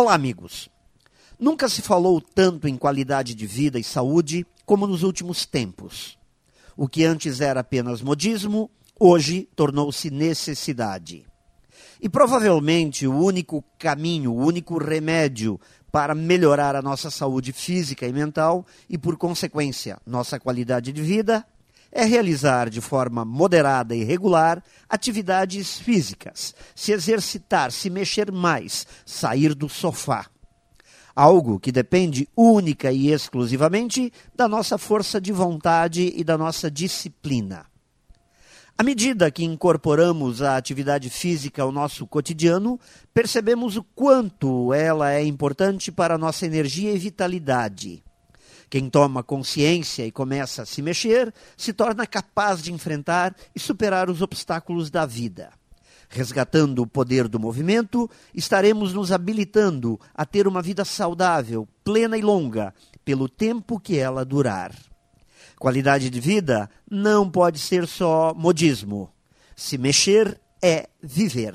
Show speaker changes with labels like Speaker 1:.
Speaker 1: Olá, amigos. Nunca se falou tanto em qualidade de vida e saúde como nos últimos tempos. O que antes era apenas modismo, hoje tornou-se necessidade. E provavelmente o único caminho, o único remédio para melhorar a nossa saúde física e mental e, por consequência, nossa qualidade de vida é realizar de forma moderada e regular atividades físicas, se exercitar, se mexer mais, sair do sofá. Algo que depende única e exclusivamente da nossa força de vontade e da nossa disciplina. À medida que incorporamos a atividade física ao nosso cotidiano, percebemos o quanto ela é importante para a nossa energia e vitalidade. Quem toma consciência e começa a se mexer se torna capaz de enfrentar e superar os obstáculos da vida. Resgatando o poder do movimento, estaremos nos habilitando a ter uma vida saudável, plena e longa, pelo tempo que ela durar. Qualidade de vida não pode ser só modismo. Se mexer é viver.